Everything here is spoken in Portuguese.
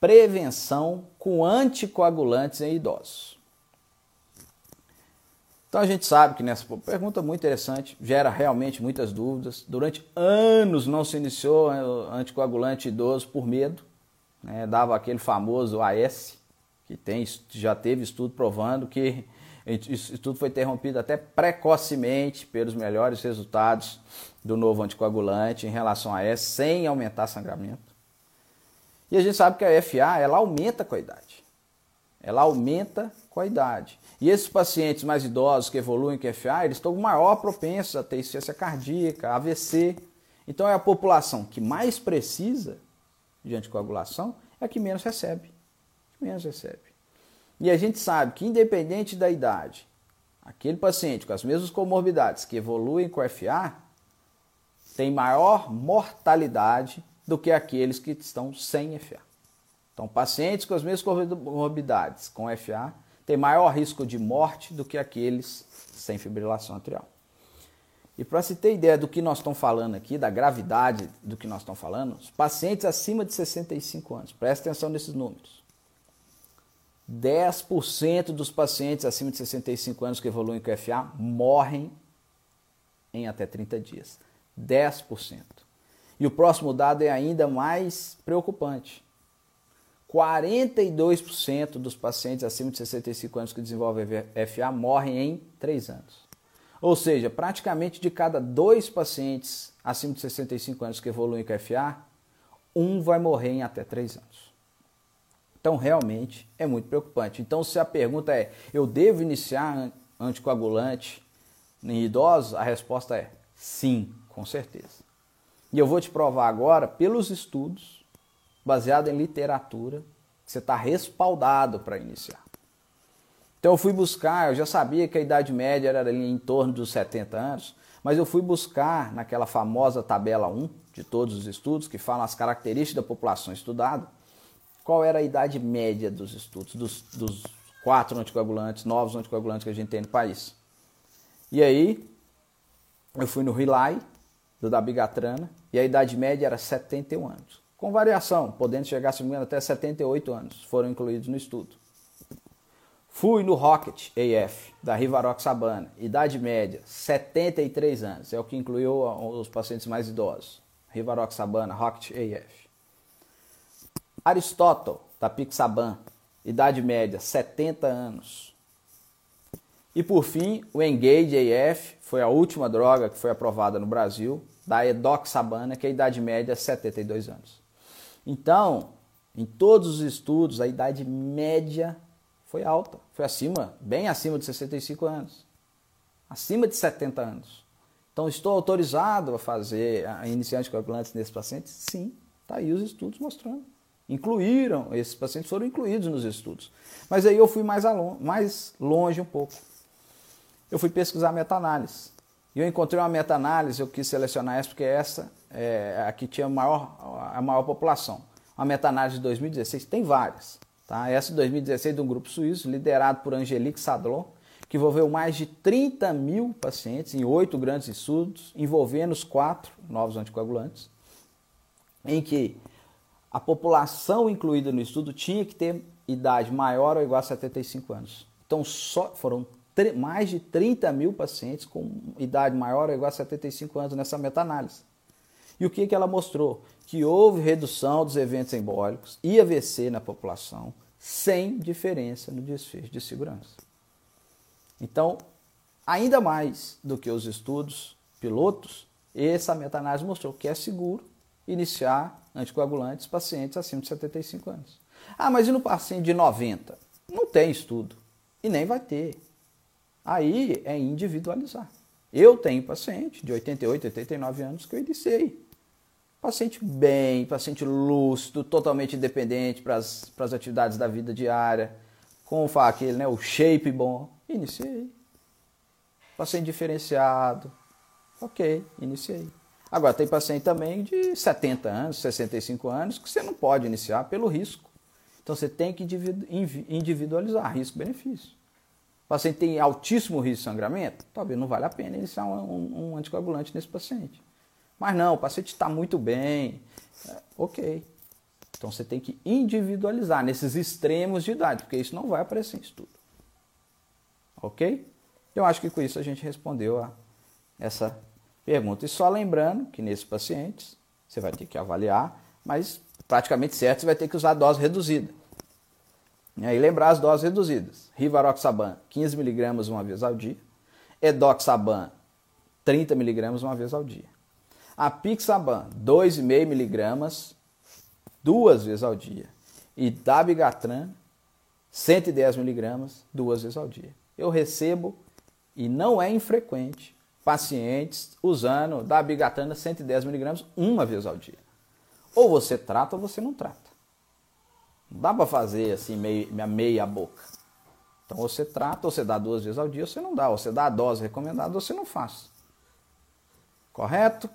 prevenção com anticoagulantes em idosos. Então a gente sabe que nessa pergunta muito interessante, gera realmente muitas dúvidas. Durante anos não se iniciou anticoagulante idoso por medo, né? dava aquele famoso AS, que tem, já teve estudo provando que isso tudo foi interrompido até precocemente pelos melhores resultados do novo anticoagulante em relação a S, sem aumentar sangramento. E a gente sabe que a FA ela aumenta com a idade. Ela aumenta com a idade. E esses pacientes mais idosos que evoluem com FA, eles estão maior propensos a ter insuficiência cardíaca, AVC. Então é a população que mais precisa de anticoagulação é a que menos recebe. Menos recebe. E a gente sabe que, independente da idade, aquele paciente com as mesmas comorbidades que evoluem com FA tem maior mortalidade do que aqueles que estão sem FA. Então, pacientes com as mesmas comorbidades com FA têm maior risco de morte do que aqueles sem fibrilação atrial. E para se ter ideia do que nós estamos falando aqui, da gravidade do que nós estamos falando, os pacientes acima de 65 anos, preste atenção nesses números. 10% dos pacientes acima de 65 anos que evoluem com FA morrem em até 30 dias. 10%. E o próximo dado é ainda mais preocupante. 42% dos pacientes acima de 65 anos que desenvolvem FA morrem em 3 anos. Ou seja, praticamente de cada dois pacientes acima de 65 anos que evoluem com FA, um vai morrer em até 3 anos. Então, realmente é muito preocupante. Então, se a pergunta é: eu devo iniciar anticoagulante em idosos? A resposta é sim, com certeza. E eu vou te provar agora, pelos estudos, baseado em literatura, que você está respaldado para iniciar. Então, eu fui buscar, eu já sabia que a idade média era ali em torno dos 70 anos, mas eu fui buscar naquela famosa tabela 1 de todos os estudos, que falam as características da população estudada qual era a idade média dos estudos, dos, dos quatro anticoagulantes, novos anticoagulantes que a gente tem no país. E aí, eu fui no Rely, do Dabigatrana, e a idade média era 71 anos. Com variação, podendo chegar, se até 78 anos, foram incluídos no estudo. Fui no Rocket AF, da Rivarox Sabana, idade média, 73 anos, é o que incluiu os pacientes mais idosos. Rivarox Sabana, Rocket AF. Aristóteles, da Pixaban, idade média, 70 anos. E por fim, o Engage AF foi a última droga que foi aprovada no Brasil, da Edoxabana, que é a idade média 72 anos. Então, em todos os estudos, a idade média foi alta, foi acima, bem acima de 65 anos, acima de 70 anos. Então, estou autorizado a fazer a iniciante coagulantes nesses pacientes? Sim, está aí os estudos mostrando incluíram, esses pacientes foram incluídos nos estudos. Mas aí eu fui mais, mais longe um pouco. Eu fui pesquisar meta-análise. E eu encontrei uma meta-análise, eu quis selecionar essa porque essa é a que tinha maior, a maior população. Uma meta-análise de 2016, tem várias. Tá? Essa de 2016 de um grupo suíço, liderado por Angelique Sadlon, que envolveu mais de 30 mil pacientes em oito grandes estudos, envolvendo os quatro novos anticoagulantes, em que a população incluída no estudo tinha que ter idade maior ou igual a 75 anos. Então só foram mais de 30 mil pacientes com idade maior ou igual a 75 anos nessa meta-análise. E o que, que ela mostrou? Que houve redução dos eventos embólicos e AVC na população sem diferença no desfecho de segurança. Então, ainda mais do que os estudos pilotos, essa meta-análise mostrou que é seguro iniciar anticoagulantes pacientes acima de 75 anos. Ah, mas e no paciente de 90? Não tem estudo e nem vai ter. Aí é individualizar. Eu tenho paciente de 88, 89 anos que eu iniciei. Paciente bem, paciente lúcido, totalmente independente para as atividades da vida diária, com aquele, né, o shape bom. Iniciei. Paciente diferenciado. Ok, iniciei. Agora, tem paciente também de 70 anos, 65 anos, que você não pode iniciar pelo risco. Então, você tem que individualizar risco-benefício. O paciente tem altíssimo risco de sangramento, talvez não vale a pena iniciar um, um, anticoagulante nesse paciente. Mas não, o paciente está muito bem, é, ok. Então você tem que individualizar nesses extremos de idade, porque isso não vai aparecer em estudo. Ok? Eu acho que com isso a gente respondeu a essa pergunta. E só lembrando que nesses pacientes você vai ter que avaliar, mas praticamente certo você vai ter que usar dose reduzida. E aí lembrar as doses reduzidas. Rivaroxaban, 15mg uma vez ao dia. Edoxaban, 30mg uma vez ao dia. Apixaban, 2,5mg duas vezes ao dia. E dabigatran, 110mg duas vezes ao dia. Eu recebo, e não é infrequente, pacientes usando dabigatran 110mg uma vez ao dia. Ou você trata ou você não trata. Não dá para fazer assim meia, meia boca. Então você trata, ou você dá duas vezes ao dia, ou você não dá. Ou você dá a dose recomendada, ou você não faz. Correto?